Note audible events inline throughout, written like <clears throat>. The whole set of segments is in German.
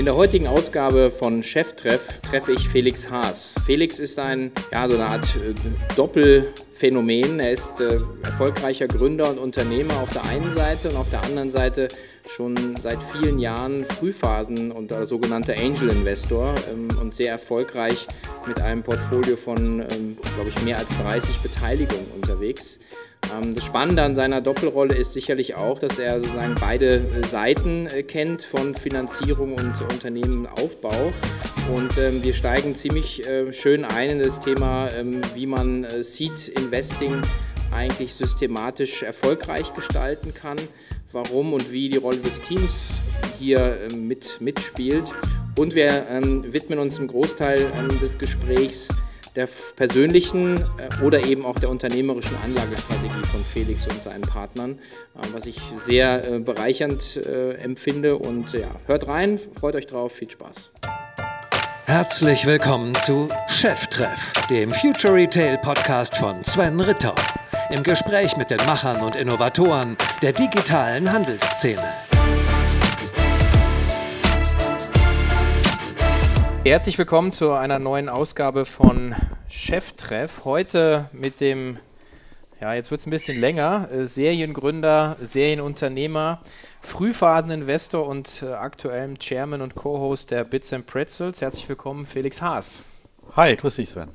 In der heutigen Ausgabe von Cheftreff treffe ich Felix Haas. Felix ist ein, ja, so eine Art äh, Doppelphänomen. Er ist äh, erfolgreicher Gründer und Unternehmer auf der einen Seite und auf der anderen Seite schon seit vielen Jahren Frühphasen und äh, sogenannter Angel Investor ähm, und sehr erfolgreich mit einem Portfolio von, ähm, glaube ich, mehr als 30 Beteiligungen unterwegs. Ähm, das Spannende an seiner Doppelrolle ist sicherlich auch, dass er sozusagen beide äh, Seiten äh, kennt von Finanzierung und Unternehmenaufbau. Und ähm, wir steigen ziemlich äh, schön ein in das Thema, ähm, wie man Seed Investing eigentlich systematisch erfolgreich gestalten kann, warum und wie die Rolle des Teams hier mit, mitspielt. Und wir widmen uns im Großteil des Gesprächs der persönlichen äh, oder eben auch der unternehmerischen Anlagestrategie von Felix und seinen Partnern, äh, was ich sehr äh, bereichernd empfinde. Und ja, hört rein, freut euch drauf, viel Spaß. Herzlich willkommen zu Cheftreff, dem Future Retail Podcast von Sven Ritter. Im Gespräch mit den Machern und Innovatoren der digitalen Handelsszene. Herzlich willkommen zu einer neuen Ausgabe von Cheftreff. Heute mit dem, ja, jetzt wird es ein bisschen länger, äh, Seriengründer, Serienunternehmer, Frühphaseninvestor und äh, aktuellem Chairman und Co-Host der Bits and Pretzels. Herzlich willkommen, Felix Haas. Hi, grüß dich, Sven.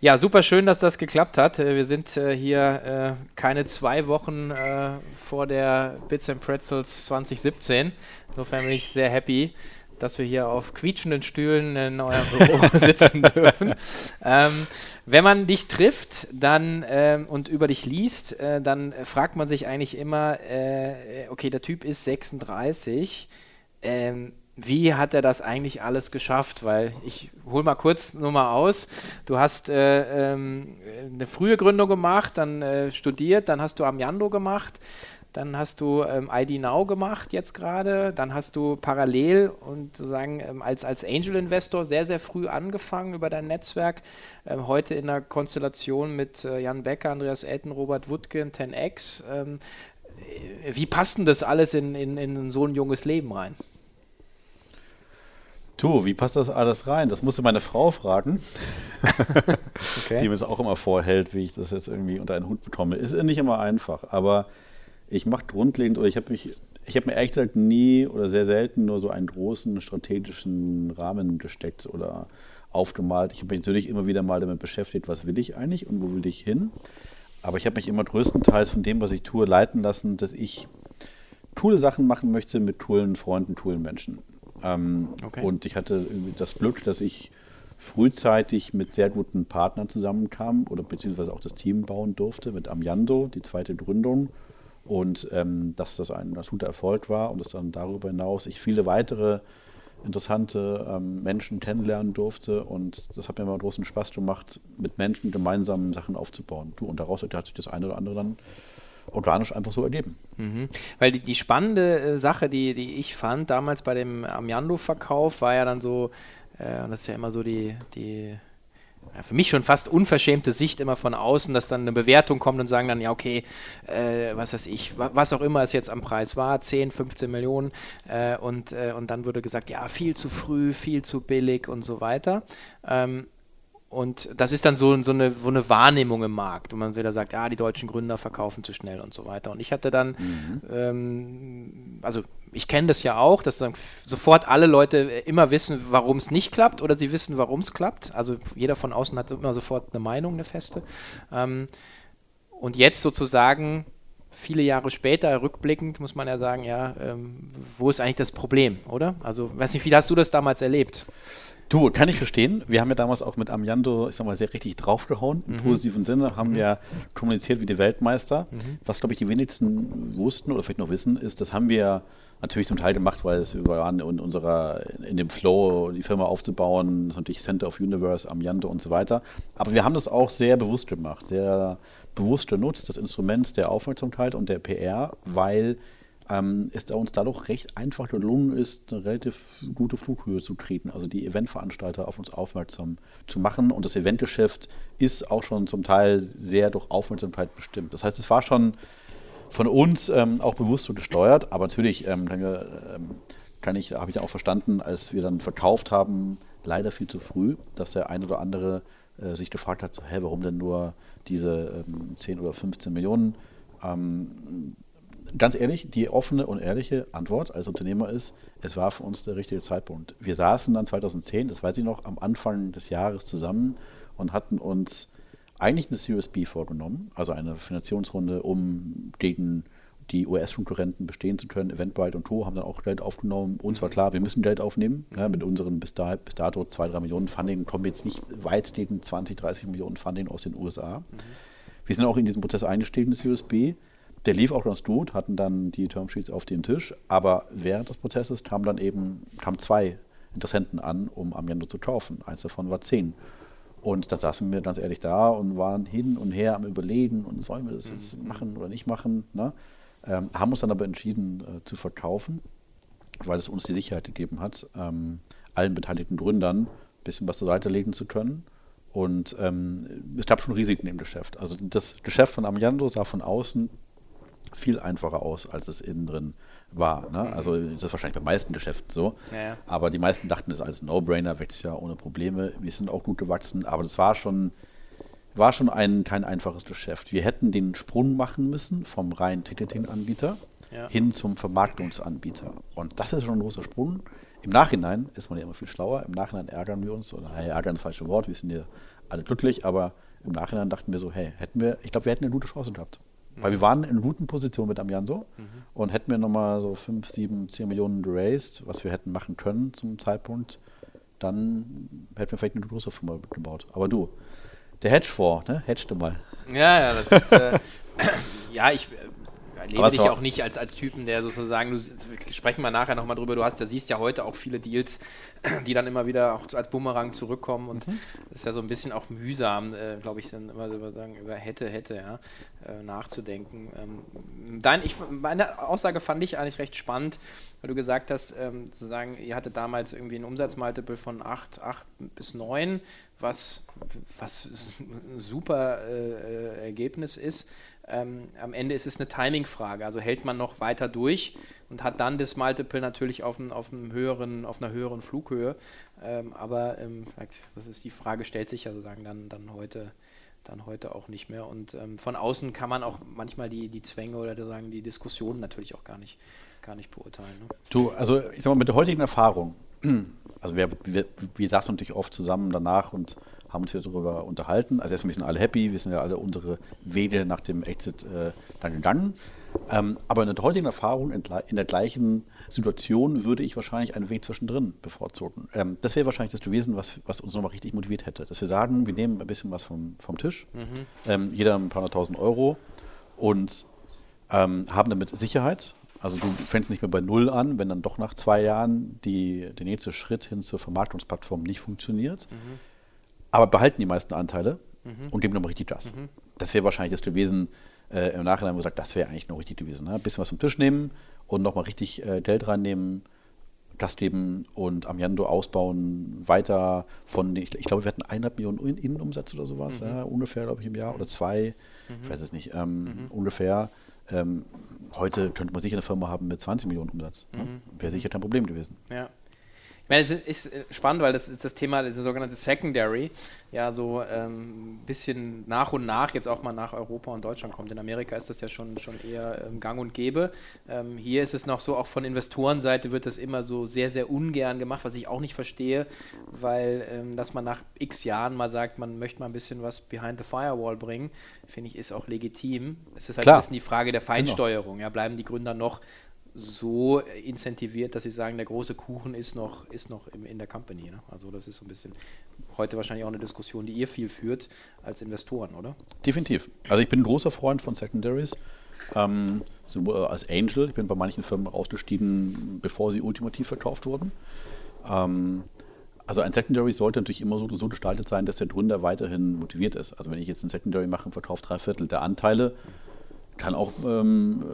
Ja, super schön, dass das geklappt hat. Äh, wir sind äh, hier äh, keine zwei Wochen äh, vor der Bits and Pretzels 2017. Insofern bin ich sehr happy, dass wir hier auf quietschenden Stühlen in eurem Büro <laughs> sitzen dürfen. Ähm, wenn man dich trifft dann, ähm, und über dich liest, äh, dann fragt man sich eigentlich immer, äh, okay, der Typ ist 36. Ähm, wie hat er das eigentlich alles geschafft? Weil ich hole mal kurz nur mal aus. Du hast äh, ähm, eine frühe Gründung gemacht, dann äh, studiert, dann hast du Amiando gemacht, dann hast du ähm, ID Now gemacht jetzt gerade. Dann hast du parallel und sozusagen ähm, als, als Angel Investor sehr, sehr früh angefangen über dein Netzwerk. Ähm, heute in der Konstellation mit äh, Jan Becker, Andreas Elton, Robert Wutke 10x. Ähm, äh, wie passt denn das alles in, in, in so ein junges Leben rein? Du, wie passt das alles rein? Das musste meine Frau fragen, <laughs> okay. die mir es auch immer vorhält, wie ich das jetzt irgendwie unter einen Hut bekomme. Ist nicht immer einfach, aber ich mache grundlegend, oder ich habe mich, ich habe mir ehrlich gesagt nie oder sehr selten nur so einen großen strategischen Rahmen gesteckt oder aufgemalt. Ich habe mich natürlich immer wieder mal damit beschäftigt, was will ich eigentlich und wo will ich hin. Aber ich habe mich immer größtenteils von dem, was ich tue, leiten lassen, dass ich coole Sachen machen möchte mit coolen Freunden, coolen Menschen. Ähm, okay. Und ich hatte das Glück, dass ich frühzeitig mit sehr guten Partnern zusammenkam oder beziehungsweise auch das Team bauen durfte mit Amiando, die zweite Gründung und ähm, dass das ein guter Erfolg war und dass dann darüber hinaus ich viele weitere interessante ähm, Menschen kennenlernen durfte und das hat mir immer großen Spaß gemacht, mit Menschen gemeinsam Sachen aufzubauen. Du, und daraus hat sich das eine oder andere dann organisch einfach so ergeben. Mhm. Weil die, die spannende äh, Sache, die, die ich fand damals bei dem Amiando-Verkauf, war ja dann so, äh, und das ist ja immer so die, die ja, für mich schon fast unverschämte Sicht immer von außen, dass dann eine Bewertung kommt und sagen dann, ja, okay, äh, was weiß ich, was auch immer es jetzt am Preis war, 10, 15 Millionen äh, und, äh, und dann wurde gesagt, ja, viel zu früh, viel zu billig und so weiter. Ähm, und das ist dann so, so, eine, so eine Wahrnehmung im Markt, wo man wieder sagt, ja, die deutschen Gründer verkaufen zu schnell und so weiter. Und ich hatte dann, mhm. ähm, also ich kenne das ja auch, dass dann sofort alle Leute immer wissen, warum es nicht klappt oder sie wissen, warum es klappt. Also jeder von außen hat immer sofort eine Meinung, eine feste. Ähm, und jetzt sozusagen viele Jahre später, rückblickend, muss man ja sagen, ja, ähm, wo ist eigentlich das Problem, oder? Also, weiß nicht, wie hast du das damals erlebt? Du, kann ich verstehen. Wir haben ja damals auch mit Amiando, ich sag mal, sehr richtig draufgehauen. Im mhm. positiven Sinne haben mhm. wir kommuniziert wie die Weltmeister. Mhm. Was, glaube ich, die wenigsten wussten oder vielleicht noch wissen, ist, das haben wir natürlich zum Teil gemacht, weil es wir waren in unserer, in dem Flow, die Firma aufzubauen, natürlich Center of Universe, Amiando und so weiter. Aber wir haben das auch sehr bewusst gemacht, sehr bewusst genutzt, das Instrument der Aufmerksamkeit und der PR, weil ähm, es uns dadurch recht einfach gelungen ist, eine relativ gute Flughöhe zu treten, also die Eventveranstalter auf uns aufmerksam zu machen. Und das Eventgeschäft ist auch schon zum Teil sehr durch Aufmerksamkeit bestimmt. Das heißt, es war schon von uns ähm, auch bewusst so gesteuert, aber natürlich ähm, kann ich, habe ich auch verstanden, als wir dann verkauft haben, leider viel zu früh, dass der ein oder andere äh, sich gefragt hat, so, hä, warum denn nur diese ähm, 10 oder 15 Millionen? Ähm, ganz ehrlich, die offene und ehrliche Antwort als Unternehmer ist, es war für uns der richtige Zeitpunkt. Wir saßen dann 2010, das weiß ich noch, am Anfang des Jahres zusammen und hatten uns eigentlich eine Series B vorgenommen, also eine Finanzierungsrunde, um gegen die US-Konkurrenten bestehen zu können. Eventbrite und To haben dann auch Geld aufgenommen. Uns war mhm. klar, wir müssen Geld aufnehmen. Ja, mit unseren bis, da, bis dato 2, 3 Millionen Funding kommen wir jetzt nicht weit gegen 20, 30 Millionen Funding aus den USA. Mhm. Wir sind auch in diesen Prozess eingestiegen, das USB. Der lief auch ganz gut, hatten dann die Termsheets auf den Tisch, aber während des Prozesses kamen dann eben kamen zwei Interessenten an, um Amiendo zu kaufen. Eins davon war 10. Und da saßen wir ganz ehrlich da und waren hin und her am Überlegen und sollen wir das jetzt mhm. machen oder nicht machen. Ne? Ähm, haben uns dann aber entschieden äh, zu verkaufen, weil es uns die Sicherheit gegeben hat, ähm, allen beteiligten Gründern ein bisschen was zur Seite legen zu können. Und ähm, es gab schon Risiken im Geschäft. Also das Geschäft von Amiando sah von außen viel einfacher aus, als es innen drin war. Ne? Mhm. Also das ist wahrscheinlich bei meisten Geschäften so. Ja, ja. Aber die meisten dachten, das ist alles No-Brainer, wächst ja ohne Probleme. Wir sind auch gut gewachsen, aber das war schon, war schon ein, kein einfaches Geschäft. Wir hätten den Sprung machen müssen vom reinen Ticketing-Anbieter ja. hin zum Vermarktungsanbieter. Und das ist schon ein großer Sprung. Im Nachhinein ist man ja immer viel schlauer. Im Nachhinein ärgern wir uns, oder hey, ärgern ist das falsche Wort, wir sind ja alle glücklich, aber im Nachhinein dachten wir so, hey, hätten wir, ich glaube, wir hätten eine gute Chance gehabt. Weil wir waren in guten Position mit Amianso mhm. und hätten wir nochmal so 5, 7, 10 Millionen geraced, was wir hätten machen können zum Zeitpunkt, dann hätten wir vielleicht eine größere Firma gebaut. Aber du, der Hedgefonds, ne? Hedgte mal. Ja, ja, das ist. Äh, <clears throat> ja, ich erlebe dich auch nicht als, als Typen, der sozusagen, du sprechen wir nachher nochmal drüber, du hast, da siehst ja heute auch viele Deals, die dann immer wieder auch als Bumerang zurückkommen und mhm. das ist ja so ein bisschen auch mühsam, äh, glaube ich, dann immer so sagen, über hätte, hätte, ja, äh, nachzudenken. Ähm, dein, ich, meine Aussage fand ich eigentlich recht spannend, weil du gesagt hast, ähm, sozusagen, ihr hattet damals irgendwie ein Umsatzmultiple von 8, 8 bis 9, was, was ein super äh, Ergebnis ist ähm, am Ende ist es eine Timing-Frage. Also hält man noch weiter durch und hat dann das Multiple natürlich auf, ein, auf, einem höheren, auf einer höheren Flughöhe. Ähm, aber ähm, das ist die Frage, stellt sich ja sozusagen dann, dann heute dann heute auch nicht mehr. Und ähm, von außen kann man auch manchmal die, die Zwänge oder sagen die Diskussionen natürlich auch gar nicht, gar nicht beurteilen. Ne? Du, also ich sag mal, mit der heutigen Erfahrung, <clears throat> also wir, wir, wir saßen natürlich oft zusammen danach und haben uns hier darüber unterhalten. Also erstmal, wir sind alle happy, wir sind ja alle unsere Wege nach dem Exit äh, dann gegangen. Ähm, aber in der heutigen Erfahrung, in, in, der gleichen Situation, würde ich wahrscheinlich einen Weg zwischendrin bevorzugen. Ähm, das wäre wahrscheinlich das gewesen, was, was uns nochmal richtig motiviert hätte. Dass wir sagen, wir nehmen ein bisschen was vom, vom Tisch, mhm. ähm, jeder ein paar hunderttausend Euro und ähm, haben damit Sicherheit. Also du fängst nicht mehr bei Null an, wenn dann doch nach zwei Jahren die, der nächste Schritt hin zur Vermarktungsplattform nicht funktioniert. Mhm aber behalten die meisten Anteile mhm. und geben nochmal richtig Gas. Mhm. Das wäre wahrscheinlich das gewesen, äh, im Nachhinein, wo man sagt, das wäre eigentlich noch richtig gewesen. Ne? Ein bisschen was vom Tisch nehmen und nochmal richtig äh, Geld reinnehmen, Gas geben und Amiando ausbauen, weiter von, ich, ich glaube, wir hatten eineinhalb Millionen Innenumsatz oder sowas, mhm. ja, ungefähr, glaube ich, im Jahr oder zwei, ich weiß es nicht, ähm, mhm. ungefähr. Ähm, heute könnte man sicher eine Firma haben mit 20 Millionen Umsatz. Ne? Mhm. Wäre sicher kein Problem gewesen. Ja. Ich meine, es ist äh, spannend, weil das ist das Thema, das sogenannte Secondary, ja, so ein ähm, bisschen nach und nach jetzt auch mal nach Europa und Deutschland kommt. In Amerika ist das ja schon, schon eher ähm, gang und gäbe. Ähm, hier ist es noch so, auch von Investorenseite wird das immer so sehr, sehr ungern gemacht, was ich auch nicht verstehe, weil, ähm, dass man nach x Jahren mal sagt, man möchte mal ein bisschen was behind the firewall bringen, finde ich, ist auch legitim. Es ist halt Klar. ein bisschen die Frage der genau. Feinsteuerung. Genau. Ja, bleiben die Gründer noch so incentiviert, dass sie sagen, der große Kuchen ist noch, ist noch im, in der Company. Ne? Also das ist so ein bisschen heute wahrscheinlich auch eine Diskussion, die ihr viel führt als Investoren, oder? Definitiv. Also ich bin ein großer Freund von Secondaries. Ähm, so als Angel, ich bin bei manchen Firmen ausgestiegen, bevor sie ultimativ verkauft wurden. Ähm, also ein Secondary sollte natürlich immer so, so, gestaltet sein, dass der Gründer weiterhin motiviert ist. Also wenn ich jetzt ein Secondary mache und verkaufe drei Viertel der Anteile, kann auch ähm,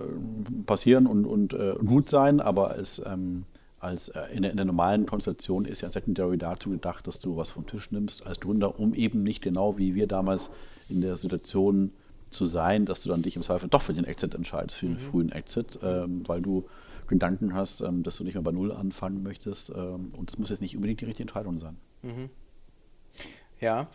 passieren und, und äh, gut sein, aber als, ähm, als äh, in, der, in, der, normalen Konstellation ist ja ein Secondary dazu gedacht, dass du was vom Tisch nimmst als Gründer, um eben nicht genau wie wir damals in der Situation zu sein, dass du dann dich im Zweifel doch für den Exit entscheidest, für den mhm. frühen Exit, ähm, weil du Gedanken hast, ähm, dass du nicht mehr bei Null anfangen möchtest. Ähm, und das muss jetzt nicht unbedingt die richtige Entscheidung sein. Mhm. Ja,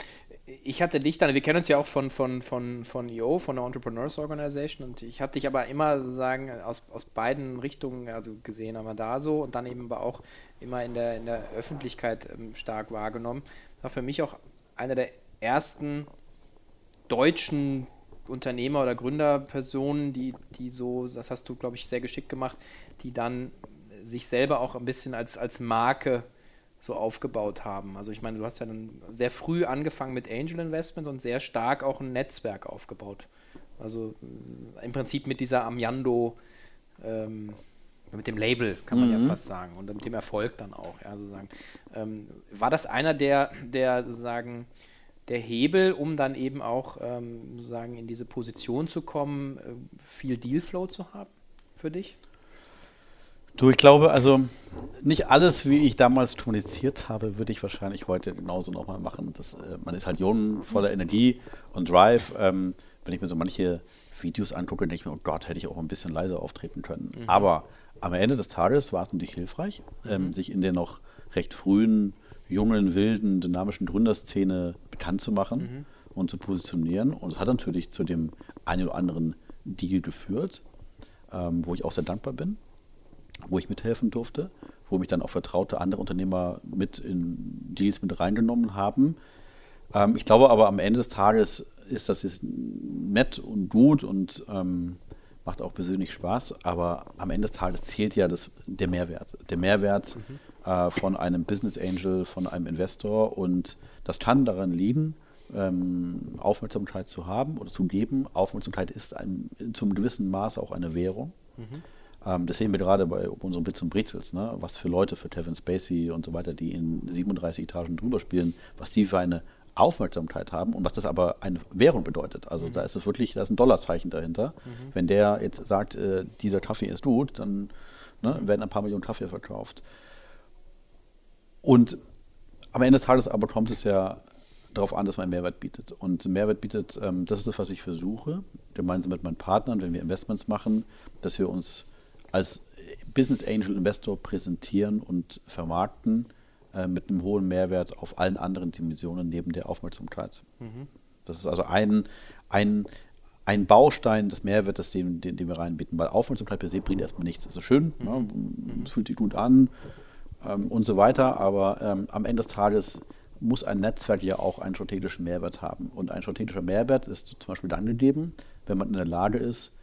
ich hatte dich dann, wir kennen uns ja auch von, von, von, von EO, von der Entrepreneurs Organization, und ich hatte dich aber immer sozusagen aus, aus beiden Richtungen also gesehen, aber da so und dann eben aber auch immer in der, in der Öffentlichkeit ähm, stark wahrgenommen. War für mich auch einer der ersten deutschen Unternehmer oder Gründerpersonen, die, die so, das hast du, glaube ich, sehr geschickt gemacht, die dann sich selber auch ein bisschen als, als Marke so aufgebaut haben. Also ich meine, du hast ja dann sehr früh angefangen mit Angel Investment und sehr stark auch ein Netzwerk aufgebaut. Also äh, im Prinzip mit dieser Amiando, ähm, mit dem Label kann man mhm. ja fast sagen und mit dem Erfolg dann auch. Ja, sozusagen. Ähm, war das einer der, der sozusagen der Hebel, um dann eben auch ähm, sozusagen in diese Position zu kommen, äh, viel Dealflow zu haben für dich? Du, ich glaube, also nicht alles, wie ich damals kommuniziert habe, würde ich wahrscheinlich heute genauso nochmal machen. Das, äh, man ist halt jung, voller Energie und Drive. Ähm, wenn ich mir so manche Videos angucke, denke ich mir, oh Gott, hätte ich auch ein bisschen leiser auftreten können. Mhm. Aber am Ende des Tages war es natürlich hilfreich, ähm, mhm. sich in der noch recht frühen, jungen, wilden, dynamischen Gründerszene bekannt zu machen mhm. und zu positionieren. Und es hat natürlich zu dem einen oder anderen Deal geführt, ähm, wo ich auch sehr dankbar bin wo ich mithelfen durfte, wo mich dann auch vertraute andere Unternehmer mit in Deals mit reingenommen haben. Ähm, ich glaube aber am Ende des Tages ist das jetzt nett und gut und ähm, macht auch persönlich Spaß, aber am Ende des Tages zählt ja das, der Mehrwert. Der Mehrwert mhm. äh, von einem Business Angel, von einem Investor und das kann daran liegen, ähm, Aufmerksamkeit zu haben oder zu geben. Aufmerksamkeit ist ein, zum gewissen Maße auch eine Währung. Mhm. Ähm, das sehen wir gerade bei unseren Blitz und Brezels, ne? was für Leute, für Kevin Spacey und so weiter, die in 37 Etagen drüber spielen, was die für eine Aufmerksamkeit haben und was das aber eine Währung bedeutet. Also mhm. da ist es wirklich, da ist ein Dollarzeichen dahinter. Mhm. Wenn der jetzt sagt, äh, dieser Kaffee ist gut, dann ne, werden ein paar Millionen Kaffee verkauft. Und am Ende des Tages aber kommt es ja darauf an, dass man Mehrwert bietet. Und Mehrwert bietet, ähm, das ist das, was ich versuche, gemeinsam mit meinen Partnern, wenn wir Investments machen, dass wir uns als Business Angel Investor präsentieren und vermarkten äh, mit einem hohen Mehrwert auf allen anderen Dimensionen neben der Aufmerksamkeit. Mhm. Das ist also ein, ein, ein Baustein des Mehrwertes, den, den, den wir reinbieten, weil Aufmerksamkeit per se bringt erstmal nichts. Das ist schön, mhm. ne? Mhm. es fühlt sich gut an ähm, und so weiter, aber ähm, am Ende des Tages muss ein Netzwerk ja auch einen strategischen Mehrwert haben. Und ein strategischer Mehrwert ist zum Beispiel dann gegeben, wenn man in der Lage ist,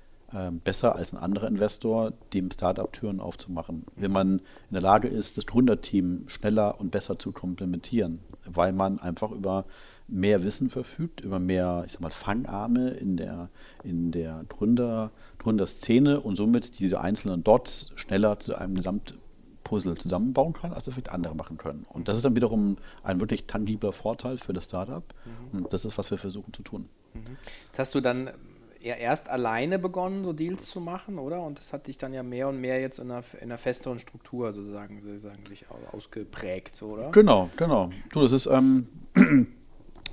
besser als ein anderer Investor, dem Startup Türen aufzumachen. Wenn man in der Lage ist, das Gründerteam schneller und besser zu komplementieren, weil man einfach über mehr Wissen verfügt, über mehr, ich sag mal, Fangarme in der, in der Gründer, Gründerszene und somit diese einzelnen Dots schneller zu einem Gesamtpuzzle zusammenbauen kann, als das vielleicht andere machen können. Und das ist dann wiederum ein wirklich tangibler Vorteil für das Startup. Mhm. Und das ist, was wir versuchen zu tun. Mhm. Das hast du dann ja erst alleine begonnen, so Deals zu machen, oder? Und das hat dich dann ja mehr und mehr jetzt in einer, in einer festeren Struktur sozusagen, sozusagen ausgeprägt, oder? Genau, genau. Du, das ist, ähm, <clears throat>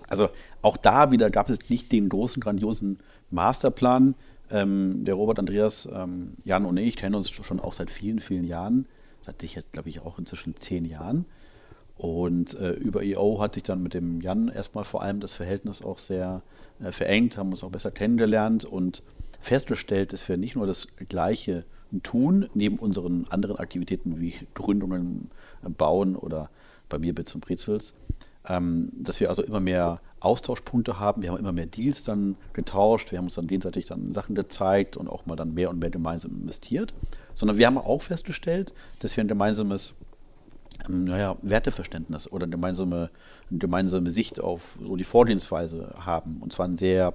also auch da wieder gab es nicht den großen, grandiosen Masterplan. Ähm, der Robert, Andreas, ähm, Jan und ich kennen uns schon auch seit vielen, vielen Jahren. Seit ich jetzt, glaube ich, auch inzwischen zehn Jahren. Und äh, über EO hat sich dann mit dem Jan erstmal vor allem das Verhältnis auch sehr äh, verengt, haben uns auch besser kennengelernt und festgestellt, dass wir nicht nur das Gleiche tun, neben unseren anderen Aktivitäten wie Gründungen äh, bauen oder bei mir Bits und Brezels, ähm, dass wir also immer mehr Austauschpunkte haben. Wir haben immer mehr Deals dann getauscht, wir haben uns dann gegenseitig dann Sachen gezeigt und auch mal dann mehr und mehr gemeinsam investiert. Sondern wir haben auch festgestellt, dass wir ein gemeinsames naja, Werteverständnis oder eine gemeinsame, eine gemeinsame Sicht auf so die Vorgehensweise haben. Und zwar eine sehr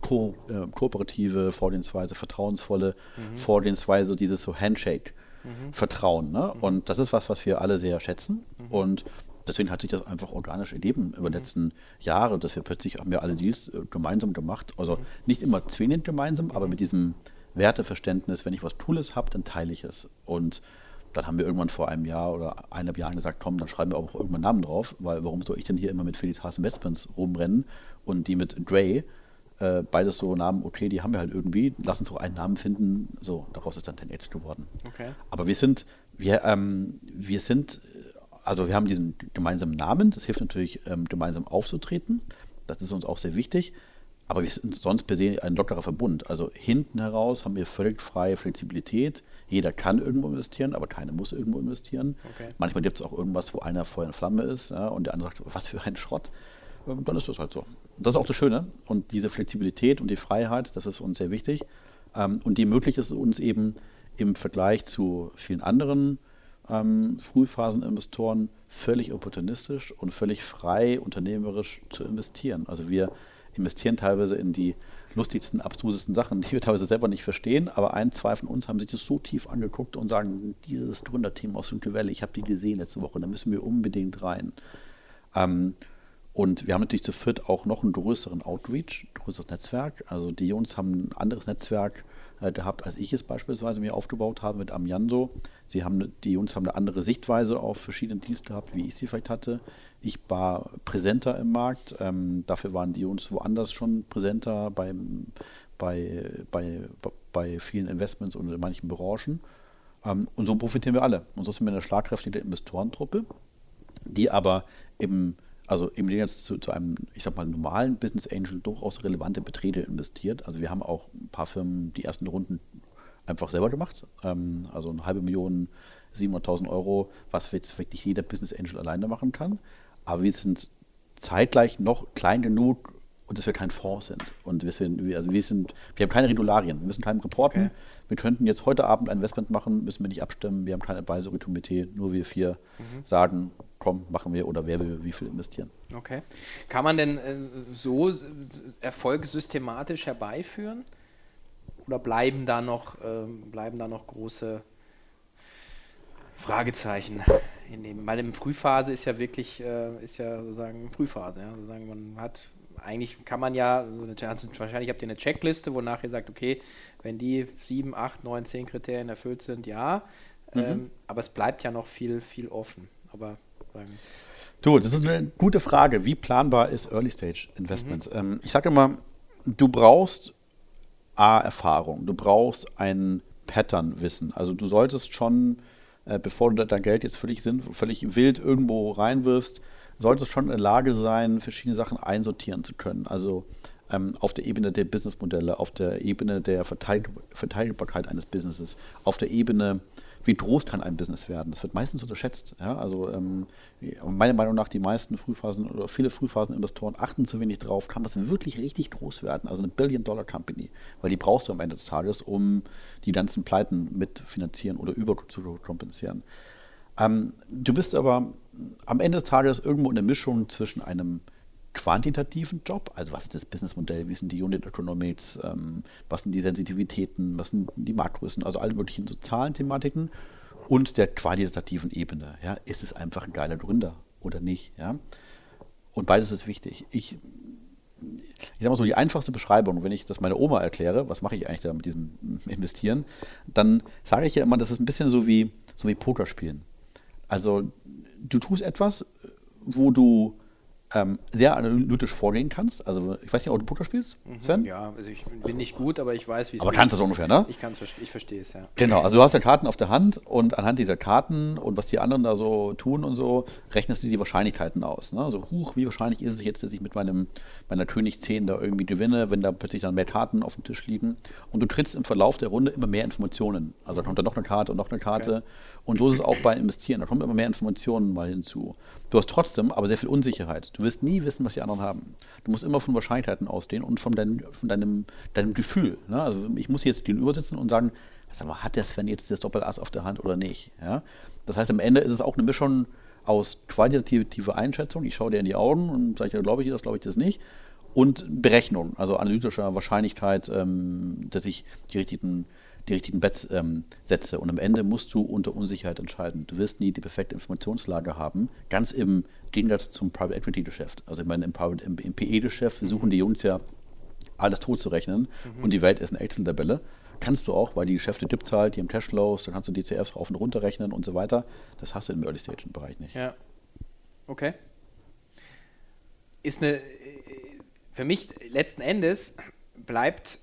ko äh, kooperative Vorgehensweise, vertrauensvolle mhm. Vorgehensweise, dieses so Handshake. Mhm. Vertrauen. Ne? Mhm. Und das ist was, was wir alle sehr schätzen. Mhm. Und deswegen hat sich das einfach organisch ergeben über die mhm. letzten Jahre, dass wir plötzlich haben wir alle Deals äh, gemeinsam gemacht. Also mhm. nicht immer zwingend gemeinsam, aber mit diesem Werteverständnis, wenn ich was Cooles habe, dann teile ich es. Und dann haben wir irgendwann vor einem Jahr oder eineinhalb Jahren gesagt, komm, dann schreiben wir auch irgendwann Namen drauf, weil warum soll ich denn hier immer mit Felix Haas Investments rumrennen und die mit Dre, Äh, beides so Namen, okay, die haben wir halt irgendwie. Lass uns doch einen Namen finden. So, daraus ist dann 10X geworden. Okay. Aber wir sind, wir, ähm, wir sind, also wir haben diesen gemeinsamen Namen. Das hilft natürlich, ähm, gemeinsam aufzutreten. Das ist uns auch sehr wichtig. Aber wir sind sonst per se ein lockerer Verbund. Also hinten heraus haben wir völlig freie Flexibilität. Jeder kann irgendwo investieren, aber keiner muss irgendwo investieren. Okay. Manchmal gibt es auch irgendwas, wo einer Feuer in Flamme ist ja, und der andere sagt, was für ein Schrott. Ähm, dann ist das halt so. Das ist auch das Schöne. Und diese Flexibilität und die Freiheit, das ist uns sehr wichtig. Ähm, und die ermöglicht es uns eben im Vergleich zu vielen anderen ähm, Frühphaseninvestoren völlig opportunistisch und völlig frei unternehmerisch zu investieren. Also wir investieren teilweise in die lustigsten, abstrusesten Sachen, die wir teilweise selber nicht verstehen. Aber ein, zwei von uns haben sich das so tief angeguckt und sagen, dieses Gründerteam aus Silicon Valley, ich habe die gesehen letzte Woche, da müssen wir unbedingt rein. Ähm, und wir haben natürlich zu viert auch noch einen größeren Outreach, größeres Netzwerk. Also die Jungs haben ein anderes Netzwerk gehabt, als ich es beispielsweise mir aufgebaut habe mit Amianso. Sie haben, die Jungs haben eine andere Sichtweise auf verschiedene Deals gehabt, wie ich sie vielleicht hatte. Ich war präsenter im Markt, ähm, dafür waren die uns woanders schon präsenter bei, bei, bei, bei vielen Investments und in manchen Branchen. Ähm, und so profitieren wir alle. Und so sind wir eine schlagkräftige Investorentruppe, die aber im also im Gegensatz zu, zu, einem, ich sag mal, normalen Business Angel durchaus relevante Beträge investiert. Also wir haben auch ein paar Firmen die ersten Runden einfach selber gemacht. Ähm, also eine halbe Million, 700.000 Euro, was jetzt wirklich jeder Business Angel alleine machen kann. Aber wir sind zeitgleich noch klein genug, und dass wir kein Fonds sind. Und wir sind, also wir sind, wir haben keine Regularien, wir müssen keinem reporten. Okay. Wir könnten jetzt heute Abend ein Investment machen, müssen wir nicht abstimmen, wir haben kein Advisory-Komitee, nur wir vier mhm. sagen, komm, machen wir oder wer will wie viel investieren. Okay. Kann man denn äh, so Erfolg systematisch herbeiführen? Oder bleiben da noch, äh, bleiben da noch große Fragezeichen in dem, weil in Frühphase ist ja wirklich, äh, ist ja sozusagen Frühphase, ja, sozusagen man hat, eigentlich kann man ja, so eine, also wahrscheinlich habt ihr eine Checkliste, wonach ihr sagt, okay, wenn die sieben, acht, neun, zehn Kriterien erfüllt sind, ja, mhm. ähm, aber es bleibt ja noch viel, viel offen, aber sagen. Du, das ist eine gute Frage. Wie planbar ist Early Stage Investments? Mhm. Ähm, ich sage immer, du brauchst A, Erfahrung, du brauchst ein Pattern-Wissen. Also du solltest schon äh, bevor du dein Geld jetzt völlig, sinnvoll, völlig wild irgendwo reinwirfst, solltest schon in der Lage sein, verschiedene Sachen einsortieren zu können. Also ähm, auf der Ebene der Businessmodelle, auf der Ebene der Verteidigbarkeit eines Businesses, auf der Ebene wie groß kann ein Business werden? Das wird meistens unterschätzt. Ja? Also ähm, meiner Meinung nach die meisten Frühphasen oder viele Frühphasen-Investoren achten zu wenig drauf, kann das wirklich richtig groß werden? Also eine Billion-Dollar-Company, weil die brauchst du am Ende des Tages, um die ganzen Pleiten mitfinanzieren oder überzukompensieren. Ähm, du bist aber am Ende des Tages irgendwo in der Mischung zwischen einem quantitativen Job, also was ist das Businessmodell, wie sind die Unit Economics, ähm, was sind die Sensitivitäten, was sind die Marktgrößen, also alle möglichen sozialen Thematiken und der qualitativen Ebene. Ja, ist es einfach ein geiler Gründer oder nicht? Ja? Und beides ist wichtig. Ich, ich sage mal so, die einfachste Beschreibung, wenn ich das meiner Oma erkläre, was mache ich eigentlich da mit diesem Investieren, dann sage ich ja immer, das ist ein bisschen so wie, so wie Pokerspielen. Also du tust etwas, wo du ähm, sehr analytisch vorgehen kannst. Also ich weiß nicht, ob du Poker spielst, mhm. Sven? Ja, also ich bin nicht gut, aber ich weiß, wie es Aber kannst du es ungefähr, ne? Ich kann es, ich verstehe es, ja. Genau, also du hast ja Karten auf der Hand und anhand dieser Karten und was die anderen da so tun und so, rechnest du die Wahrscheinlichkeiten aus. Ne? Also, huch, wie wahrscheinlich ist es jetzt, dass ich mit meinem, meiner König 10 da irgendwie gewinne, wenn da plötzlich dann mehr Karten auf dem Tisch liegen. Und du trittst im Verlauf der Runde immer mehr Informationen. Also da kommt dann noch eine Karte und noch eine Karte. Okay. Und so ist es auch bei Investieren. Da kommen immer mehr Informationen mal hinzu. Du hast trotzdem aber sehr viel Unsicherheit. Du wirst nie wissen, was die anderen haben. Du musst immer von Wahrscheinlichkeiten ausgehen und von, dein, von deinem, deinem Gefühl. Ne? Also ich muss jetzt gegenüber sitzen und sagen, sag mal, hat der Sven jetzt das Doppelass auf der Hand oder nicht? Ja? Das heißt, am Ende ist es auch eine Mischung aus qualitativer Einschätzung. Ich schaue dir in die Augen und sage, glaube ich das, glaube ich das nicht. Und Berechnung, also analytischer Wahrscheinlichkeit, ähm, dass ich die richtigen die richtigen Bets ähm, setze. Und am Ende musst du unter Unsicherheit entscheiden. Du wirst nie die perfekte Informationslage haben, ganz im Gegensatz zum Private Equity Geschäft. Also ich meine, im, Private, im, im PE-Geschäft versuchen mhm. die Jungs ja alles tot zu rechnen mhm. und die Welt ist eine Excel-Tabelle. Kannst du auch, weil die Geschäfte es halt, die haben Cashflows, da kannst du DCFs rauf und runter rechnen und so weiter. Das hast du im Early-Stage-Bereich nicht. Ja. Okay. Ist eine für mich letzten Endes bleibt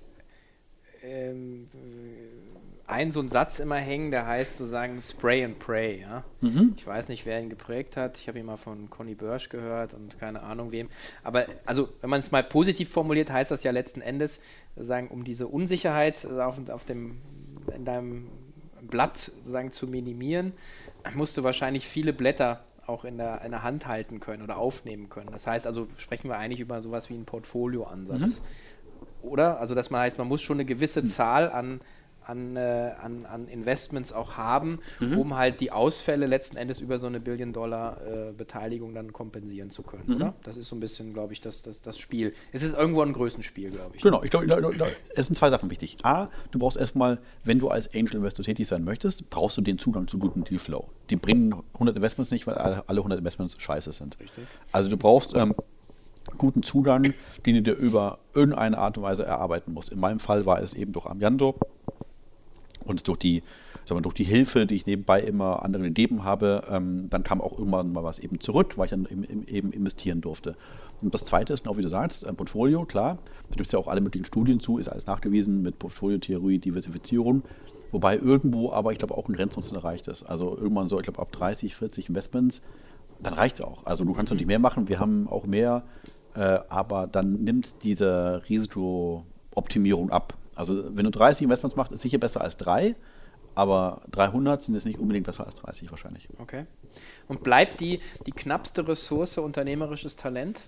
ähm, ein so ein Satz immer hängen, der heißt sozusagen Spray and Pray. Ja? Mhm. Ich weiß nicht, wer ihn geprägt hat. Ich habe ihn mal von Conny Börsch gehört und keine Ahnung wem. Aber also, wenn man es mal positiv formuliert, heißt das ja letzten Endes, sozusagen, um diese Unsicherheit auf, auf dem, in deinem Blatt sozusagen zu minimieren, musst du wahrscheinlich viele Blätter auch in der, in der Hand halten können oder aufnehmen können. Das heißt also, sprechen wir eigentlich über sowas wie einen Portfolioansatz. Mhm. Oder? Also, dass man heißt, man muss schon eine gewisse mhm. Zahl an an, äh, an, an Investments auch haben, mhm. um halt die Ausfälle letzten Endes über so eine Billion-Dollar-Beteiligung äh, dann kompensieren zu können, mhm. oder? Das ist so ein bisschen, glaube ich, das, das, das Spiel. Es ist irgendwo ein Größenspiel, glaube ich. Genau, ich glaube, es sind zwei Sachen wichtig. A, du brauchst erstmal, wenn du als Angel Investor tätig sein möchtest, brauchst du den Zugang zu gutem Dealflow. Die bringen 100 Investments nicht, weil alle 100 Investments scheiße sind. Richtig. Also du brauchst ähm, guten Zugang, den du dir über irgendeine Art und Weise erarbeiten musst. In meinem Fall war es eben durch Amiando und durch die, sagen wir, durch die Hilfe, die ich nebenbei immer anderen gegeben habe, ähm, dann kam auch irgendwann mal was eben zurück, weil ich dann eben, eben investieren durfte. Und das Zweite ist, genau wie du sagst, ein Portfolio, klar. Da gibt es ja auch alle möglichen Studien zu, ist alles nachgewiesen mit Portfoliotheorie, Diversifizierung. Wobei irgendwo aber, ich glaube, auch ein Grenznutzen erreicht ist. Also irgendwann so, ich glaube, ab 30, 40 Investments, dann reicht es auch. Also du kannst natürlich mehr machen, wir haben auch mehr, äh, aber dann nimmt diese Risikooptimierung ab. Also wenn du 30 Investments machst, ist sicher besser als drei, aber 300 sind jetzt nicht unbedingt besser als 30 wahrscheinlich. Okay. Und bleibt die, die knappste Ressource unternehmerisches Talent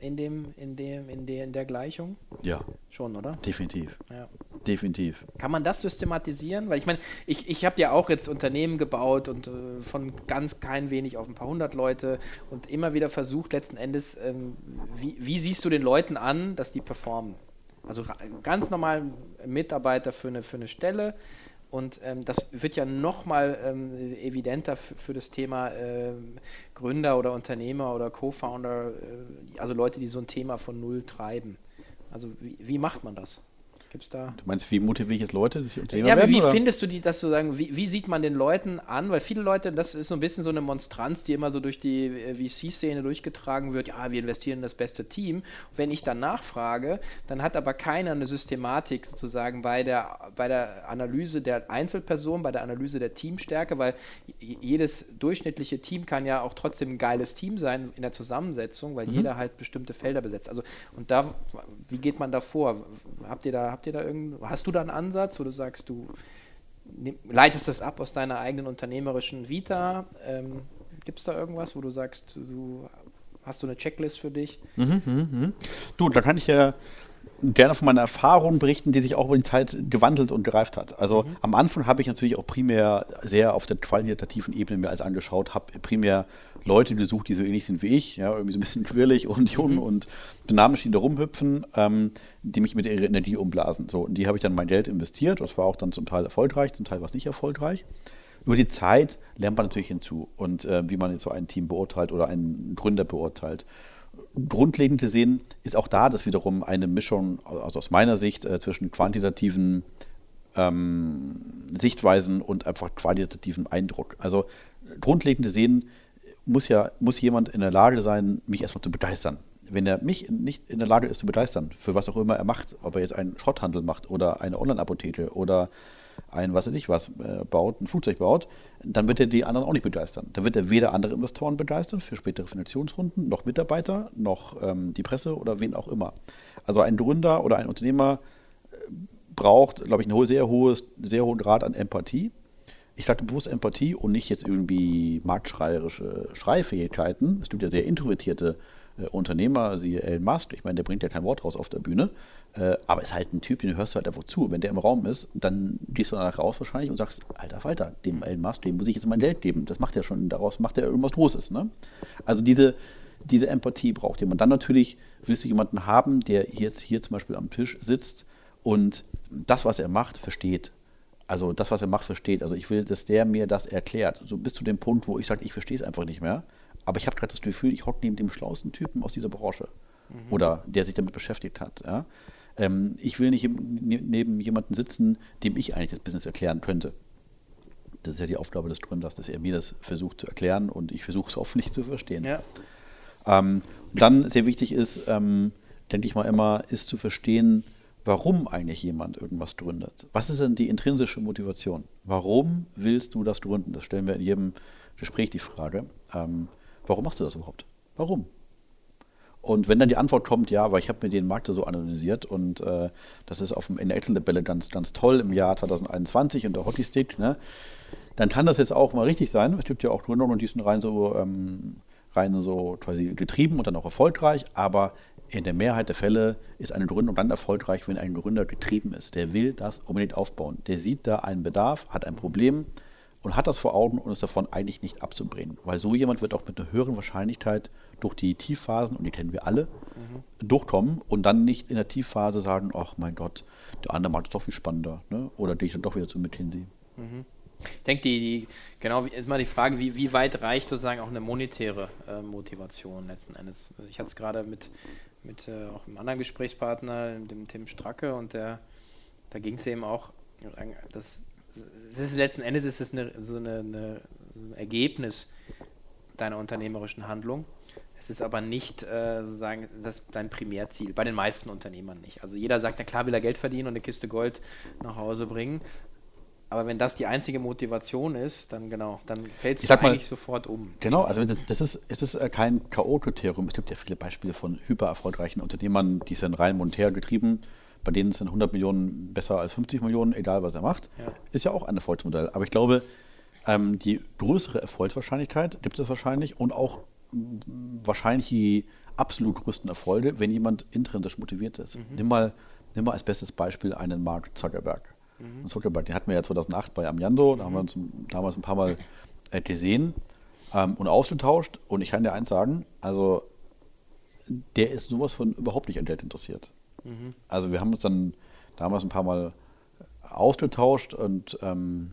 in, dem, in, dem, in, der, in der Gleichung? Ja. Schon, oder? Definitiv. Ja. Definitiv. Kann man das systematisieren? Weil ich meine, ich, ich habe ja auch jetzt Unternehmen gebaut und äh, von ganz kein wenig auf ein paar hundert Leute und immer wieder versucht, letzten Endes, ähm, wie, wie siehst du den Leuten an, dass die performen? Also ganz normal Mitarbeiter für eine, für eine Stelle. Und ähm, das wird ja nochmal ähm, evidenter für das Thema äh, Gründer oder Unternehmer oder Co-Founder, äh, also Leute, die so ein Thema von Null treiben. Also wie, wie macht man das? Gibt's da du meinst, wie motiviere ich jetzt Leute, dass sie Unternehmer ja, werden? Ja, wie oder? findest du die, dass du sagen, wie, wie, sieht man den Leuten an? Weil viele Leute, das ist so ein bisschen so eine Monstranz, die immer so durch die äh, VC-Szene durchgetragen wird. Ja, wir investieren in das beste Team. Und wenn ich dann nachfrage, dann hat aber keiner eine Systematik sozusagen bei der, bei der Analyse der Einzelperson, bei der Analyse der Teamstärke, weil jedes durchschnittliche Team kann ja auch trotzdem ein geiles Team sein in der Zusammensetzung, weil mhm. jeder halt bestimmte Felder besetzt. Also, und da, wie geht man da vor? Habt ihr da, habt ihr da irgend, hast du da einen Ansatz, wo du sagst, du leitest das ab aus deiner eigenen unternehmerischen Vita? Ähm, Gibt es da irgendwas, wo du sagst, du hast du eine Checklist für dich? Mhm, mh, mh. Du, da kann ich ja gerne von meiner Erfahrung berichten, die sich auch über die Zeit gewandelt und gereift hat. Also mhm. am Anfang habe ich natürlich auch primär sehr auf der qualitativen Ebene mir alles angeschaut, habe primär Leute gesucht, die so ähnlich sind wie ich, ja, irgendwie so ein bisschen quirlig und jung mhm. und dynamisch, die da rumhüpfen, ähm, die mich mit ihrer Energie umblasen. So, und die habe ich dann mein Geld investiert. Das war auch dann zum Teil erfolgreich, zum Teil war es nicht erfolgreich. Über die Zeit lernt man natürlich hinzu und äh, wie man jetzt so ein Team beurteilt oder einen Gründer beurteilt grundlegend gesehen ist auch da das wiederum eine Mischung, also aus meiner Sicht, äh, zwischen quantitativen ähm, Sichtweisen und einfach qualitativen Eindruck. Also grundlegend gesehen muss ja muss jemand in der Lage sein, mich erstmal zu begeistern. Wenn er mich nicht in der Lage ist zu begeistern, für was auch immer er macht, ob er jetzt einen Schrotthandel macht oder eine Online-Apotheke oder ein, was weiß ich was, äh, baut, ein Flugzeug baut, dann wird er die anderen auch nicht begeistern. Dann wird er weder andere Investoren begeistern für spätere Finanzierungsrunden, noch Mitarbeiter, noch ähm, die Presse oder wen auch immer. Also ein Gründer oder ein Unternehmer äh, braucht, glaube ich, einen sehr, hohes, sehr hohen Grad an Empathie. Ich sagte bewusst Empathie und nicht jetzt irgendwie marktschreierische Schreifähigkeiten. Es gibt ja sehr introvertierte äh, Unternehmer, siehe Elon Musk, ich meine, der bringt ja kein Wort raus auf der Bühne, äh, aber ist halt ein Typ, den hörst du halt einfach zu. Wenn der im Raum ist, dann gehst du danach raus wahrscheinlich und sagst, alter Falter, dem Elon Musk, dem muss ich jetzt mein Geld geben. Das macht er schon, daraus macht er irgendwas Großes. Ne? Also diese, diese Empathie braucht jemand. Dann natürlich willst du jemanden haben, der jetzt hier zum Beispiel am Tisch sitzt und das, was er macht, versteht. Also das, was er macht, versteht. Also ich will, dass der mir das erklärt. So bis zu dem Punkt, wo ich sage, ich verstehe es einfach nicht mehr. Aber ich habe gerade das Gefühl, ich hocke neben dem schlauesten Typen aus dieser Branche. Mhm. Oder der sich damit beschäftigt hat. Ja? Ähm, ich will nicht ne-, neben jemandem sitzen, dem ich eigentlich das Business erklären könnte. Das ist ja die Aufgabe des Gründers, dass er mir das versucht zu erklären und ich versuche es hoffentlich zu verstehen. Ja. Ähm, dann sehr wichtig ist, ähm, denke ich mal immer, ist zu verstehen, warum eigentlich jemand irgendwas gründet. Was ist denn die intrinsische Motivation? Warum willst du das gründen? Das stellen wir in jedem Gespräch die Frage. Ähm, warum machst du das überhaupt? Warum? Und wenn dann die Antwort kommt, ja, weil ich habe mir den Markt so analysiert und äh, das ist auf dem, in der Excel-Tabelle ganz, ganz toll im Jahr 2021 und der Hockeystick, ne, dann kann das jetzt auch mal richtig sein. Es gibt ja auch Gründungen, die sind rein so, ähm, rein so quasi getrieben und dann auch erfolgreich, aber in der Mehrheit der Fälle ist eine Gründung dann erfolgreich, wenn ein Gründer getrieben ist. Der will das unbedingt aufbauen. Der sieht da einen Bedarf, hat ein Problem und hat das vor Augen und ist davon eigentlich nicht abzubringen. Weil so jemand wird auch mit einer höheren Wahrscheinlichkeit durch die Tiefphasen, und die kennen wir alle, mhm. durchkommen und dann nicht in der Tiefphase sagen, ach mein Gott, der andere macht es doch viel spannender. Ne? Oder gehe ich dann doch wieder zu McKinsey. Mhm. Ich denke, die, die, genau, ist mal die Frage, wie, wie weit reicht sozusagen auch eine monetäre äh, Motivation letzten Endes. Ich hatte es gerade mit mit äh, auch einem anderen Gesprächspartner, dem Tim Stracke, und der, da ging es eben auch, das, das ist letzten Endes ist es eine, so eine, eine, ein Ergebnis deiner unternehmerischen Handlung. Es ist aber nicht äh, sozusagen das dein Primärziel, bei den meisten Unternehmern nicht. Also jeder sagt, na klar will er Geld verdienen und eine Kiste Gold nach Hause bringen, aber wenn das die einzige Motivation ist, dann genau, dann fällt es eigentlich mal, sofort um. Genau, also das, das ist, es ist äh, kein K.O.-Kriterium. Es gibt ja viele Beispiele von hypererfolgreichen Unternehmern, die sind rein monetär getrieben. Bei denen sind 100 Millionen besser als 50 Millionen, egal was er macht. Ja. Ist ja auch ein Erfolgsmodell. Aber ich glaube, ähm, die größere Erfolgswahrscheinlichkeit gibt es wahrscheinlich und auch wahrscheinlich die absolut größten Erfolge, wenn jemand intrinsisch motiviert ist. Mhm. Nimm, mal, nimm mal als bestes Beispiel einen Mark Zuckerberg. Mhm. Und Zuckerberg, den hatten wir ja 2008 bei Amiando, mhm. da haben wir uns damals ein paar Mal äh, gesehen ähm, und ausgetauscht. Und ich kann dir eins sagen, also der ist sowas von überhaupt nicht an Geld interessiert. Mhm. Also wir haben uns dann damals ein paar Mal ausgetauscht und ähm,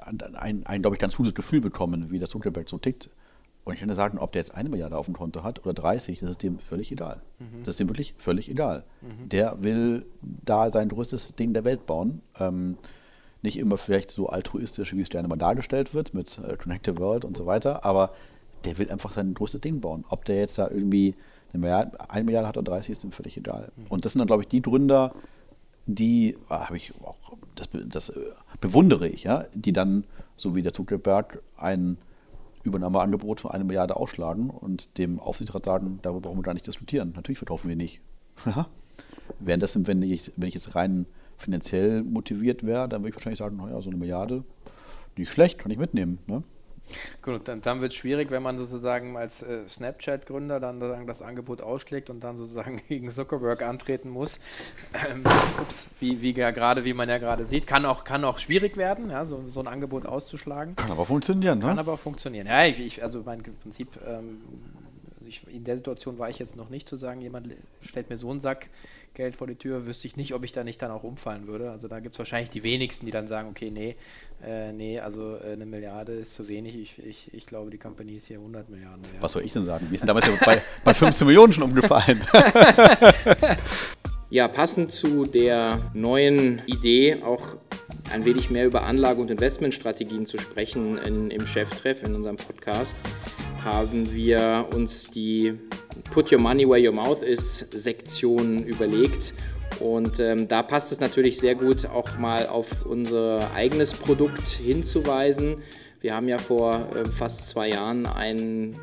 ein, ein glaube ich, ganz gutes Gefühl bekommen, wie der Zuckerberg so tickt. Und ich kann dir sagen, ob der jetzt eine Milliarde auf dem Konto hat oder 30, das ist dem völlig egal. Mhm. Das ist dem wirklich völlig egal. Mhm. Der will da sein größtes Ding der Welt bauen. Ähm, nicht immer vielleicht so altruistisch, wie es gerne mal dargestellt wird, mit äh, Connect the World und so weiter, aber der will einfach sein größtes Ding bauen. Ob der jetzt da irgendwie eine Milliarde, eine Milliarde hat oder 30, ist ihm völlig egal. Und das sind dann, glaube ich, die Gründer, die ah, habe ich auch, das, das äh, bewundere ich, ja, die dann, so wie der Zuckerberg, ein Übernahmeangebot von einer Milliarde ausschlagen und dem Aufsichtsrat sagen, darüber brauchen wir gar nicht diskutieren. Natürlich verkaufen wir nicht. Währenddessen, wenn ich, wenn ich jetzt rein finanziell motiviert wäre, dann würde ich wahrscheinlich sagen, naja, so eine Milliarde, nicht schlecht, kann ich mitnehmen. Ne? Gut, dann, dann wird es schwierig, wenn man sozusagen als äh, Snapchat-Gründer dann sozusagen das Angebot ausschlägt und dann sozusagen <laughs> gegen Zuckerberg antreten muss. Ähm, ups, wie, wie ja gerade, wie man ja gerade sieht, kann auch, kann auch schwierig werden, ja, so, so ein Angebot auszuschlagen. Kann aber funktionieren, ne? Kann aber funktionieren. Ja, ich, ich, also mein Prinzip, ähm, also ich, in der Situation war ich jetzt noch nicht zu sagen, jemand stellt mir so einen Sack Geld vor die Tür, wüsste ich nicht, ob ich da nicht dann auch umfallen würde. Also da gibt es wahrscheinlich die wenigsten, die dann sagen, okay, nee, äh, nee, also äh, eine Milliarde ist zu wenig. Ich, ich, ich glaube, die Company ist hier 100 Milliarden wert. Was soll ich denn sagen? Wir sind damals ja bei, bei 15 Millionen schon umgefallen. <laughs> ja, passend zu der neuen Idee, auch ein wenig mehr über Anlage- und Investmentstrategien zu sprechen in, im Cheftreff, in unserem Podcast, haben wir uns die Put Your Money Where Your Mouth Is Sektion überlegt. Und ähm, da passt es natürlich sehr gut, auch mal auf unser eigenes Produkt hinzuweisen. Wir haben ja vor äh, fast zwei Jahren einen,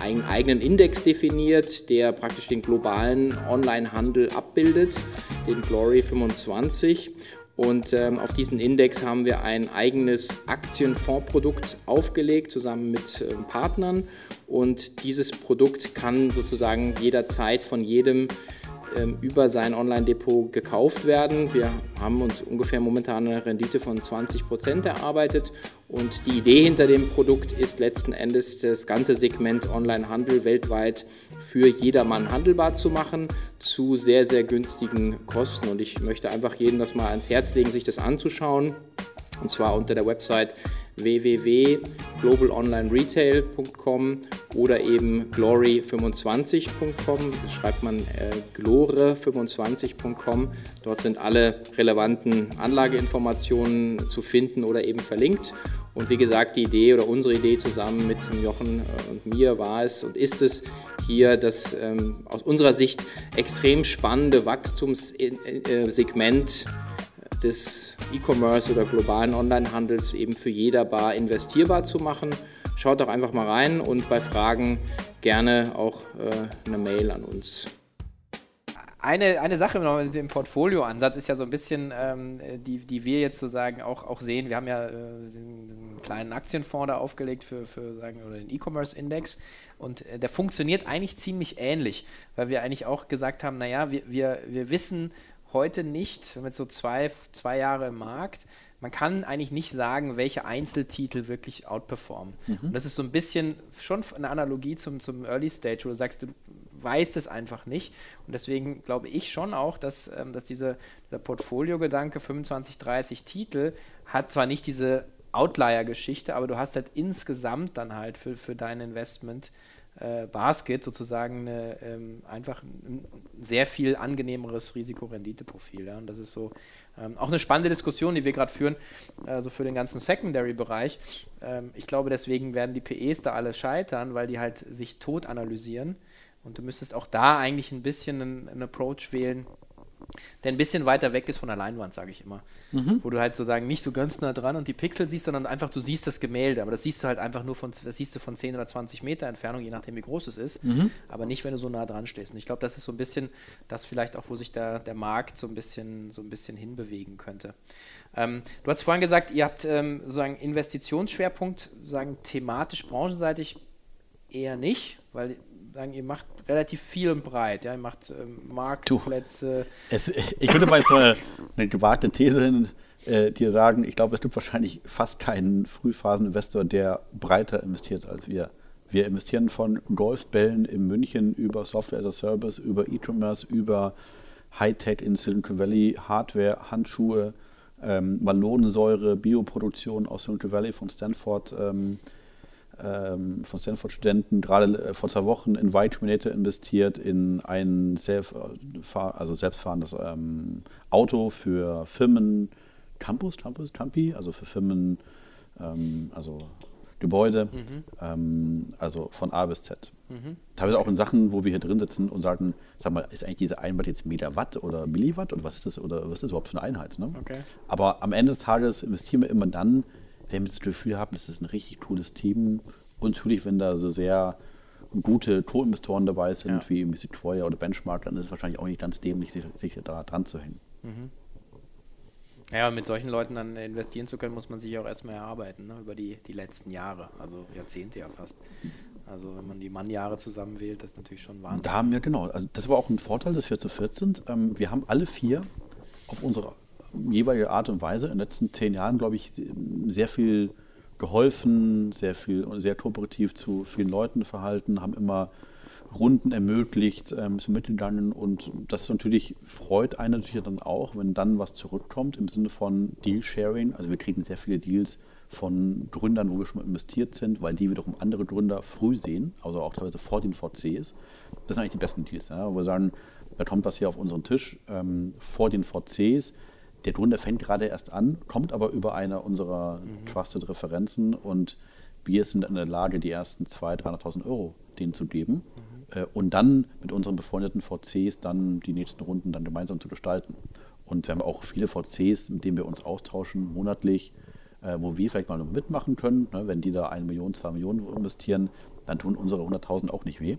einen, eigenen Index definiert, der praktisch den globalen Online-Handel abbildet, den Glory 25. Und ähm, auf diesen Index haben wir ein eigenes Aktienfondsprodukt aufgelegt, zusammen mit äh, Partnern. Und dieses Produkt kann sozusagen jederzeit von jedem ähm, über sein Online-Depot gekauft werden. Wir haben uns ungefähr momentan eine Rendite von 20 Prozent erarbeitet. Und die Idee hinter dem Produkt ist letzten Endes das ganze Segment Online-Handel weltweit für jedermann handelbar zu machen zu sehr, sehr günstigen Kosten. Und ich möchte einfach jedem das mal ans Herz legen, sich das anzuschauen. Und zwar unter der Website www.globalonlineretail.com oder eben glory25.com. Das schreibt man äh, glore25.com. Dort sind alle relevanten Anlageinformationen zu finden oder eben verlinkt. Und wie gesagt, die Idee oder unsere Idee zusammen mit Jochen äh, und mir war es und ist es, hier das ähm, aus unserer Sicht extrem spannende Wachstumssegment des E-Commerce oder globalen Onlinehandels eben für jeder Bar investierbar zu machen. Schaut doch einfach mal rein und bei Fragen gerne auch äh, eine Mail an uns. Eine, eine Sache noch mit dem Portfolioansatz ist ja so ein bisschen, ähm, die, die wir jetzt sozusagen auch, auch sehen. Wir haben ja äh, den, den, kleinen Aktienfonds da aufgelegt für, für sagen, oder den E-Commerce-Index und äh, der funktioniert eigentlich ziemlich ähnlich, weil wir eigentlich auch gesagt haben, naja, wir, wir, wir wissen, heute nicht, mit so zwei, zwei Jahre im Markt, man kann eigentlich nicht sagen, welche Einzeltitel wirklich outperformen. Mhm. Und das ist so ein bisschen schon eine Analogie zum, zum Early Stage, wo du sagst, du weißt es einfach nicht. Und deswegen glaube ich schon auch, dass, ähm, dass diese, dieser Portfolio-Gedanke 25, 30 Titel hat zwar nicht diese Outlier-Geschichte, aber du hast halt insgesamt dann halt für, für dein Investment äh, Basket sozusagen eine, ähm, einfach ein sehr viel angenehmeres Risikorenditeprofil. Ja? Und das ist so ähm, auch eine spannende Diskussion, die wir gerade führen, also für den ganzen Secondary-Bereich. Ähm, ich glaube, deswegen werden die PEs da alle scheitern, weil die halt sich tot analysieren. Und du müsstest auch da eigentlich ein bisschen einen, einen Approach wählen, der ein bisschen weiter weg ist von der Leinwand, sage ich immer. Mhm. Wo du halt sozusagen nicht so ganz nah dran und die Pixel siehst, sondern einfach du siehst das Gemälde. Aber das siehst du halt einfach nur von, das siehst du von 10 oder 20 Meter Entfernung, je nachdem wie groß es ist. Mhm. Aber nicht, wenn du so nah dran stehst. Und ich glaube, das ist so ein bisschen das vielleicht auch, wo sich der, der Markt so ein bisschen, so ein bisschen hinbewegen könnte. Ähm, du hast vorhin gesagt, ihr habt ähm, sozusagen Investitionsschwerpunkt, sagen thematisch, branchenseitig eher nicht, weil sagen, ihr macht relativ viel und breit. Ja? Ihr macht ähm, Marktplätze. Es, ich würde mal so eine, eine gewagte These hin, äh, dir sagen, ich glaube, es gibt wahrscheinlich fast keinen Frühphaseninvestor, der breiter investiert als wir. Wir investieren von Golfbällen in München über Software as a Service, über E-Commerce, über Hightech in Silicon Valley, Hardware, Handschuhe, ähm, Malonensäure, Bioproduktion aus Silicon Valley von Stanford. Ähm, von Stanford-Studenten gerade äh, vor zwei Wochen in Y Combinator investiert, in ein self, also selbstfahrendes ähm, Auto für Firmen, Campus, Campus, Campi, also für Firmen, ähm, also Gebäude, mhm. ähm, also von A bis Z. Mhm. Teilweise auch in Sachen, wo wir hier drin sitzen und sagen, sag mal, ist eigentlich diese Einheit jetzt Megawatt oder Milliwatt oder was ist das oder was ist das überhaupt für eine Einheit? Ne? Okay. Aber am Ende des Tages investieren wir immer dann, wenn wir das Gefühl haben, das ist ein richtig cooles Team. Und natürlich, wenn da so sehr gute Co-Investoren dabei sind, ja. wie Sequoia oder Benchmark, dann ist es wahrscheinlich auch nicht ganz dämlich, sich, sich da dran zu hängen. Mhm. Ja, und mit solchen Leuten dann investieren zu können, muss man sich auch erstmal erarbeiten, ne? über die, die letzten Jahre, also Jahrzehnte ja fast. Also wenn man die Mannjahre zusammenwählt, das ist natürlich schon Wahnsinn. Da haben wir, genau, also das war auch ein Vorteil, dass wir zu viert sind. Ähm, wir haben alle vier auf unsere jeweilige Art und Weise in den letzten zehn Jahren, glaube ich, sehr viel geholfen, sehr viel sehr kooperativ zu vielen Leuten verhalten, haben immer Runden ermöglicht, ähm, sind mitgegangen und das natürlich freut einen natürlich dann auch, wenn dann was zurückkommt im Sinne von Deal-Sharing. Also wir kriegen sehr viele Deals von Gründern, wo wir schon mal investiert sind, weil die wiederum andere Gründer früh sehen, also auch teilweise vor den VCs. Das sind eigentlich die besten Deals, ja, wo wir sagen, da kommt was hier auf unseren Tisch ähm, vor den VCs der Gründer fängt gerade erst an, kommt aber über eine unserer mhm. Trusted Referenzen und wir sind in der Lage, die ersten 200.000, 300.000 Euro denen zu geben mhm. äh, und dann mit unseren befreundeten VCs dann die nächsten Runden dann gemeinsam zu gestalten. Und wir haben auch viele VCs, mit denen wir uns austauschen, monatlich, äh, wo wir vielleicht mal mitmachen können. Ne? Wenn die da eine Million, zwei Millionen investieren, dann tun unsere 100.000 auch nicht weh.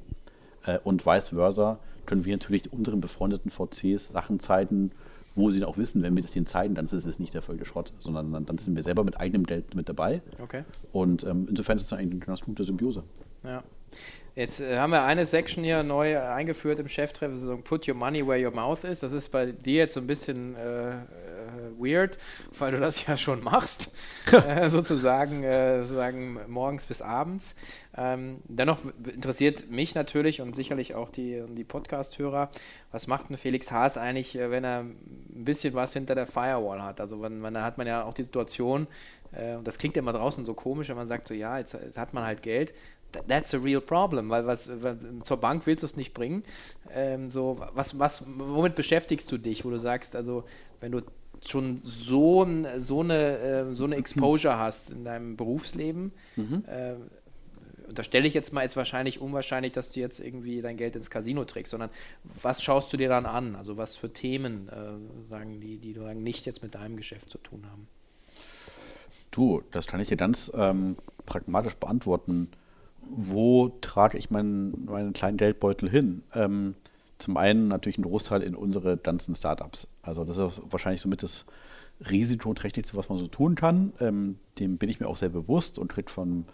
Äh, und vice versa können wir natürlich unseren befreundeten VCs Sachen zeigen, wo sie auch wissen, wenn wir das denen zeigen, dann ist es nicht der völlige Schrott, sondern dann, dann sind wir selber mit eigenem Geld mit dabei. Okay. Und ähm, insofern ist es eigentlich eine ganz gute Symbiose. Ja. Jetzt äh, haben wir eine Section hier neu eingeführt im Cheftreff, so Put Your Money Where Your Mouth is. Das ist bei dir jetzt so ein bisschen äh, weird, weil du das ja schon machst, <laughs> äh, sozusagen, äh, sozusagen morgens bis abends. Ähm, dennoch interessiert mich natürlich und sicherlich auch die, die Podcast-Hörer, was macht ein Felix Haas eigentlich, äh, wenn er ein bisschen was hinter der Firewall hat? Also wenn, wenn da hat man ja auch die Situation, Äh, und das klingt ja immer draußen so komisch, wenn man sagt, so ja, jetzt, jetzt hat man halt Geld. That's a real problem, weil was, was zur Bank willst du es nicht bringen. Ähm, so, was, was, womit beschäftigst du dich, wo du sagst, also wenn du schon so, so, eine, äh, so eine <clears throat> Exposure hast in deinem Berufsleben, mhm. äh, unterstelle ich jetzt mal, ist wahrscheinlich unwahrscheinlich, dass du jetzt irgendwie dein Geld ins Casino trägst, sondern was schaust du dir dann an? Also was für Themen äh, sagen die, die sagen, nicht jetzt mit deinem Geschäft zu tun haben? Du, das kann ich dir ganz ähm, pragmatisch beantworten. Wo trage ich meinen, meinen kleinen Geldbeutel hin? Ähm, zum einen natürlich ein Großteil in unsere ganzen Startups. Also das ist wahrscheinlich somit das risikoträchtigste, was man so tun kann. Ähm, dem bin ich mir auch sehr bewusst und kriege von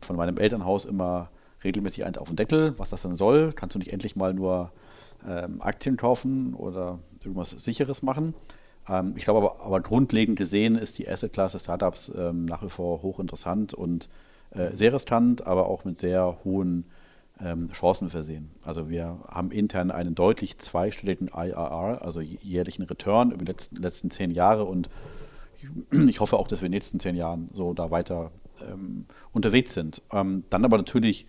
von meinem Elternhaus immer regelmäßig eins auf den Deckel, was das dann soll. Kannst du nicht endlich mal nur ähm, Aktien kaufen oder irgendwas Sicheres machen? Ähm, ich glaube aber, aber, grundlegend gesehen ist die Asset-Klasse Startups ähm, nach wie vor hochinteressant und äh, sehr riskant, aber auch mit sehr hohen Chancen versehen. Also wir haben intern einen deutlich zweistelligen IRR, also jährlichen Return über die letzten, letzten zehn Jahre und <clears throat> ich hoffe auch, dass wir in den nächsten zehn Jahren so da weiter ähm, unterwegs sind. Ähm, dann aber natürlich,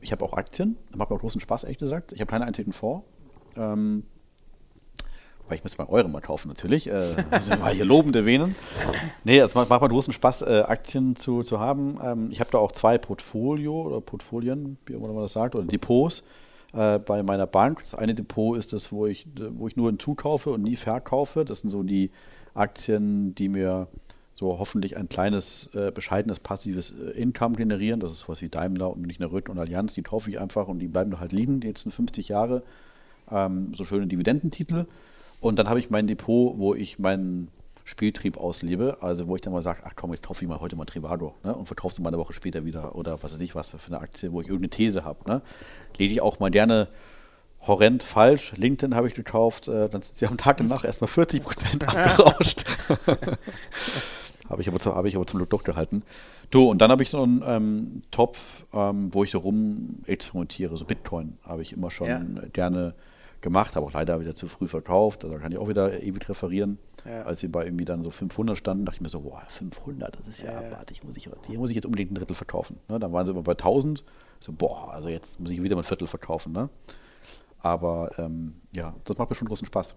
ich habe auch Aktien, macht mir auch großen Spaß, ehrlich gesagt. Ich habe keinen einzigen Fonds. Ähm, weil ich müsste mal eure mal kaufen natürlich, äh, also mal hier lobend erwähnen. Nee, es macht, macht mir großen Spaß, äh, Aktien zu, zu haben. Ähm, ich habe da auch zwei Portfolio oder Portfolien, wie immer man das sagt, oder Depots äh, bei meiner Bank. Das eine Depot ist das, wo ich, wo ich nur hinzukaufe und nie verkaufe. Das sind so die Aktien, die mir so hoffentlich ein kleines, äh, bescheidenes passives äh, Income generieren. Das ist was wie Daimler und nicht eine Röth und Allianz, die kaufe ich einfach und die bleiben da halt liegen die letzten 50 Jahre. Ähm, so schöne Dividendentitel. Und dann habe ich mein Depot, wo ich meinen Spieltrieb auslebe, also wo ich dann mal sage, ach komm, jetzt kaufe ich mal heute mal Trivago ne, und verkaufe sie mal eine Woche später wieder oder was weiß ich was für eine Aktie, wo ich irgendeine These habe. Ne. Lege ich auch mal gerne horrend falsch. LinkedIn habe ich gekauft, äh, dann sind sie am Tag danach erstmal 40 Prozent <laughs> abgerauscht. <laughs> Habe ich, aber, hab ich aber zum Glück durchgehalten. Du, und dann habe ich so einen ähm, Topf, ähm, wo ich so rum experimentiere. So Bitcoin habe ich immer schon ja. gerne gemacht, habe auch leider wieder zu früh verkauft. Also da kann ich auch wieder ewig referieren. Ja. Als sie bei irgendwie dann so 500 standen, dachte ich mir so, boah, 500, das ist ja, ja abartig, muss ich, hier muss ich jetzt unbedingt ein Drittel verkaufen. Ne? Dann waren sie immer bei 1000, so, boah, also jetzt muss ich wieder mal ein Viertel verkaufen. Ne? Aber ähm, ja, das macht mir schon großen Spaß.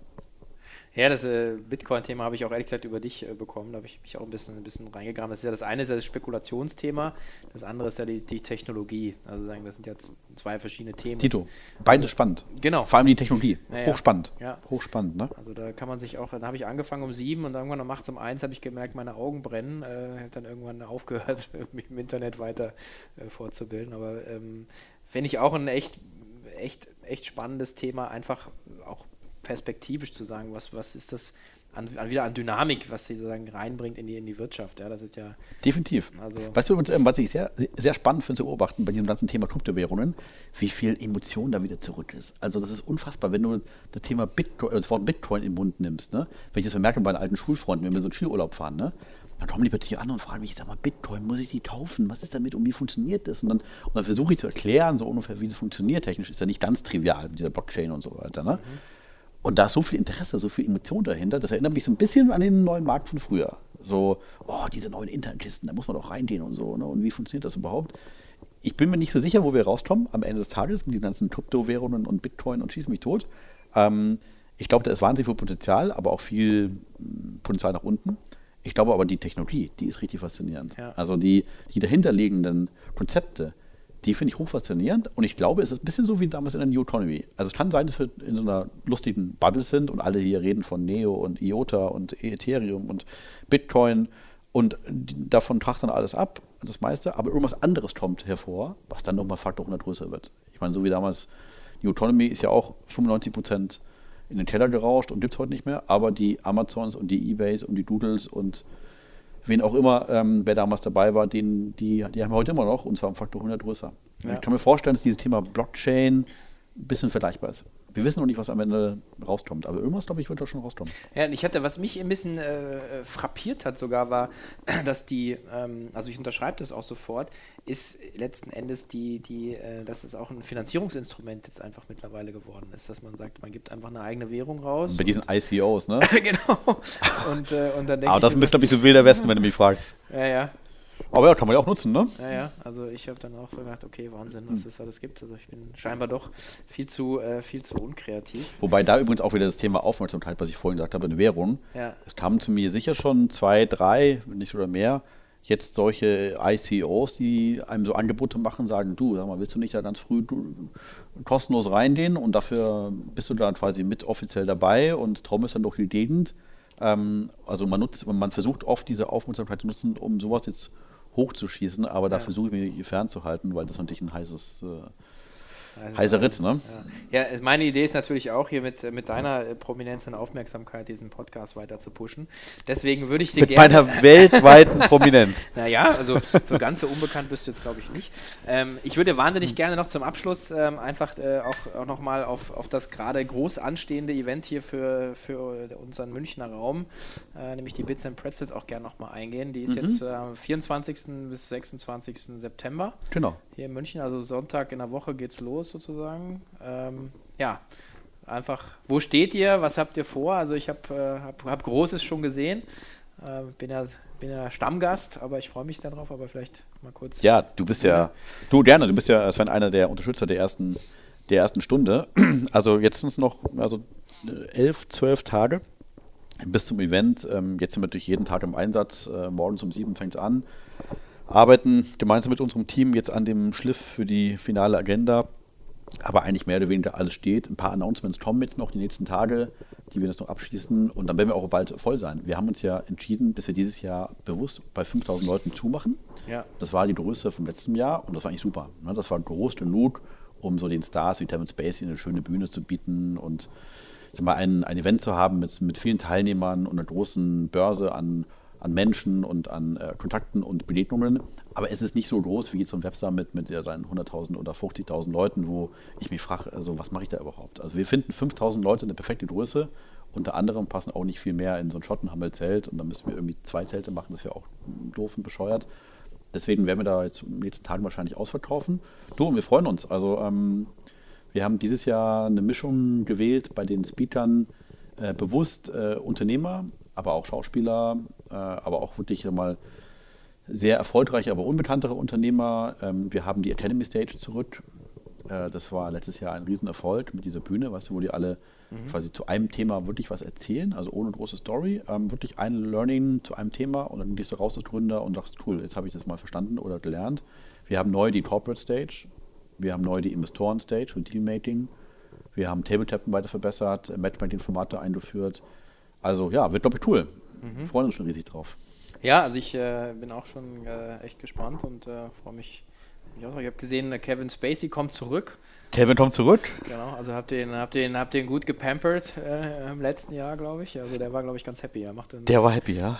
Ja, das äh, Bitcoin-Thema habe ich auch ehrlich gesagt über dich äh, bekommen. Da habe ich mich auch ein bisschen, ein bisschen reingegraben. Das ist ja das eine ist ja das Spekulationsthema, das andere ist ja die, die Technologie. Also sagen, das sind ja zwei verschiedene Themen. Tito, beides also, spannend. Genau. Vor allem die Technologie. Ja, Hochspannend. Ja. Hochspannend, ne? Also da kann man sich auch, da habe ich angefangen um sieben und irgendwann um nachts um eins habe ich gemerkt, meine Augen brennen. Äh, dann irgendwann aufgehört, <laughs> mich im Internet weiter äh, fortzubilden. Aber ähm, finde ich auch ein echt, echt, echt spannendes Thema, einfach auch perspektivisch zu sagen, was, was ist das an, an, wieder an Dynamik, was sie sozusagen reinbringt in die, in die Wirtschaft. Ja, das ist ja. Definitiv. Also weißt du, ähm, was ich sehr, sehr spannend finde zu beobachten bei diesem ganzen Thema Kryptowährungen, wie viel Emotion da wieder zurück ist. Also, das ist unfassbar, wenn du das Thema Bitcoin, das Wort Bitcoin im Mund nimmst. Ne? Wenn ich das bemerke bei alten Schulfreunden, wenn wir so einen Skiurlaub fahren, ne? dann kommen die plötzlich an und fragen mich, sag mal, Bitcoin, muss ich die kaufen? Was ist damit und wie funktioniert das? Und dann, und dann versuche ich zu erklären, so ungefähr, wie das funktioniert. Technisch ist ja nicht ganz trivial mit dieser Blockchain und so weiter. Ne? Mhm. Und da ist so viel Interesse, so viel Emotion dahinter, das erinnert mich so ein bisschen an den neuen Markt von früher. So, oh, diese neuen Internetkisten, da muss man doch reingehen und so. Ne? Und wie funktioniert das überhaupt? Ich bin mir nicht so sicher, wo wir rauskommen am Ende des Tages mit diesen ganzen Kryptowährungen und Bitcoin und schieß mich tot. Ähm, ich glaube, da ist wahnsinnig viel Potenzial, aber auch viel hm, Potenzial nach unten. Ich glaube aber, die Technologie, die ist richtig faszinierend. Ja. Also die, die dahinterliegenden Konzepte, die finde ich hochfaszinierend und ich glaube, es ist ein bisschen so wie damals in der New Economy. Also es kann sein, dass wir in so einer lustigen Bubble sind und alle hier reden von Neo und IOTA und Ethereum und Bitcoin und davon tracht dann alles ab, das meiste, aber irgendwas anderes kommt hervor, was dann nochmal Faktor 100 größer wird. Ich meine, so wie damals New Economy ist ja auch 95 Prozent in den Teller gerauscht und gibt es heute nicht mehr, aber die Amazons und die Ebays und die Doodles und wen auch immer, ähm, wer damals dabei war, den, die, die haben wir heute immer noch und zwar um Faktor 100 größer. Ja. Ich kann mir vorstellen, dass dieses Thema Blockchain ein bisschen vergleichbar ist. Wir wissen noch nicht, was am Ende rauskommt, aber irgendwas, glaube ich, wird da schon rauskommen. Ja, und ich hatte, was mich ein bisschen äh, frappiert hat sogar, war, <clears throat> dass die, ähm, also ich unterschreibe das auch sofort, ist letzten Endes die, die, äh, dass es auch ein Finanzierungsinstrument jetzt einfach mittlerweile geworden ist, dass man sagt, man gibt einfach eine eigene Währung raus. Bei diesen ICOs, ne? <laughs> genau. Und, äh, und dann <laughs> Aber das ist, glaube ich, so wilder Westen, wenn du mich fragst. Ja, ja. Aber ja, kann man ja auch nutzen, ne? Ja, ja, also ich habe dann auch so gedacht, okay, Wahnsinn, was es alles gibt. Also ich bin scheinbar doch viel zu, äh, viel zu unkreativ. Wobei da übrigens auch wieder das Thema Aufmerksamkeit, was ich vorhin gesagt habe, eine Währung. Ja. Es kamen zu mir sicher schon zwei, drei, nicht sogar mehr, jetzt solche ICOs, die einem so Angebote machen, sagen, du, sag mal, willst du nicht da ganz früh du, kostenlos reingehen und dafür bist du dann quasi mit offiziell dabei und trommelst dann durch die Gegend. Ähm, also man nutzt, man versucht oft diese Aufmerksamkeit zu nutzen, um sowas jetzt hochzuschießen, aber da versuche ich mich fernzuhalten, weil das natürlich ein heißes äh, also Heißer Ritz, ne? Ja. ja. meine Idee ist natürlich auch hier mit, mit deiner äh, Prominenz und Aufmerksamkeit diesen Podcast weiter zu pushen. Deswegen würde ich dir mit gerne. Mit meiner <laughs> weltweiten Prominenz. <laughs> naja, also so ganz so unbekannt bist du jetzt, glaube ich, nicht. Ähm, ich würde wahnsinnig hm. gerne noch zum Abschluss ähm, einfach äh, auch, auch nochmal auf, auf das gerade groß anstehende Event hier für, für unseren Münchner Raum, äh, nämlich die Bits and Pretzels, auch gerne nochmal eingehen. Die ist mhm. jetzt am äh, 24. bis 26. September. Genau. Hier in München, also Sonntag in der Woche geht's los los sozusagen. Ähm, ja, einfach, wo steht ihr? Was habt ihr vor? Also ich habe äh, hab, hab Großes schon gesehen. Äh, bin ja bin ja Stammgast, aber ich freue mich darauf, aber vielleicht mal kurz. Ja, du bist ja, du gerne, du bist ja Sven einer der Unterstützer der ersten, der ersten Stunde. <clears throat> Also jetzt sind es noch also elf, zwölf Tage bis zum Event. Ähm, jetzt sind wir natürlich jeden Tag im Einsatz. Äh, morgens um sieben fängt es an. Arbeiten gemeinsam mit unserem Team jetzt an dem Schliff für die finale Agenda aber eigentlich mehr oder weniger alles steht. Ein paar Announcements kommen jetzt noch die nächsten Tage, die wir jetzt noch abschließen und dann werden wir auch bald voll sein. Wir haben uns ja entschieden, dass wir dieses Jahr bewusst bei 5000 Leuten zumachen. Ja. Das war die Größe vom letzten Jahr und das war eigentlich super. Ne? Das war groß genug, um so den Stars wie Kevin Spacey eine schöne Bühne zu bieten und mal, ein, ein Event zu haben mit, mit vielen Teilnehmern und einer großen Börse an an Menschen und an äh, Kontakten und Begegnungen. Aber es ist nicht so groß wie so ein Websummit mit seinen 100.000 oder 50.000 Leuten, wo ich mich frage, also was mache ich da überhaupt? Also wir finden 5.000 Leute eine perfekte Größe. Unter anderem passen auch nicht viel mehr in so ein Schottenhammelzelt und dann müssen wir irgendwie zwei Zelte machen, das wäre auch doof und bescheuert. Deswegen werden wir da jetzt in den nächsten Tagen wahrscheinlich ausverkaufen. Du, und wir freuen uns. Also ähm, wir haben dieses Jahr eine Mischung gewählt bei den Speakern, äh, bewusst äh, Unternehmer, aber auch Schauspieler, äh, aber auch wirklich mal sehr erfolgreiche, aber unbekanntere Unternehmer. Ähm, wir haben die Academy Stage zurück. Äh, das war letztes Jahr ein Riesenerfolg mit dieser Bühne, weißt du, wo die alle mhm. quasi zu einem Thema wirklich was erzählen, also ohne große Story. Ähm, wirklich ein Learning zu einem Thema und dann gehst du raus als Gründer und sagst, cool, jetzt habe ich das mal verstanden oder gelernt. Wir haben neu die Corporate Stage, wir haben neu die Investoren Stage und Teammaking. Wir haben Tabletappen weiter verbessert, Matchmaking-Formate eingeführt. Also ja, wird glaube ich cool. Mhm. Wir freuen uns schon riesig drauf. Ja, also ich äh, bin auch schon äh, echt gespannt und äh, freue mich. Ich habe gesehen, äh, Kevin Spacey kommt zurück. Kevin kommt zurück. Genau, also habt ihr ihn, habt ihr ihn, habt ihr ihn gut gepampert äh, im letzten Jahr, glaube ich. Also der war, glaube ich, ganz happy. Er macht der war happy, ja.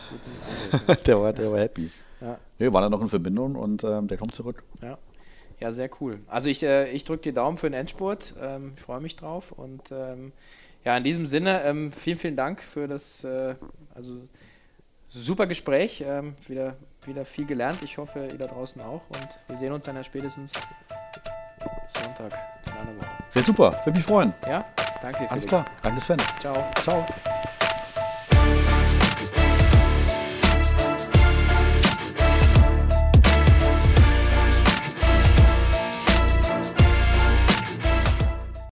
<laughs> der, war, der war happy. Ja. Wir waren da noch in Verbindung und ähm, der kommt zurück. Ja. Ja, sehr cool. Also ich, äh, ich drücke die Daumen für den Endspurt. Ähm, ich freue mich drauf und ähm, ja, in diesem Sinne, ähm, vielen, vielen Dank für das äh, also super Gespräch. Ähm, wieder, wieder viel gelernt. Ich hoffe, ihr da draußen auch. Und wir sehen uns dann ja spätestens Sonntag in einer Woche. Sehr super, würde mich freuen. Ja, danke dir. Alles klar, danke Sven. Ciao. Ciao.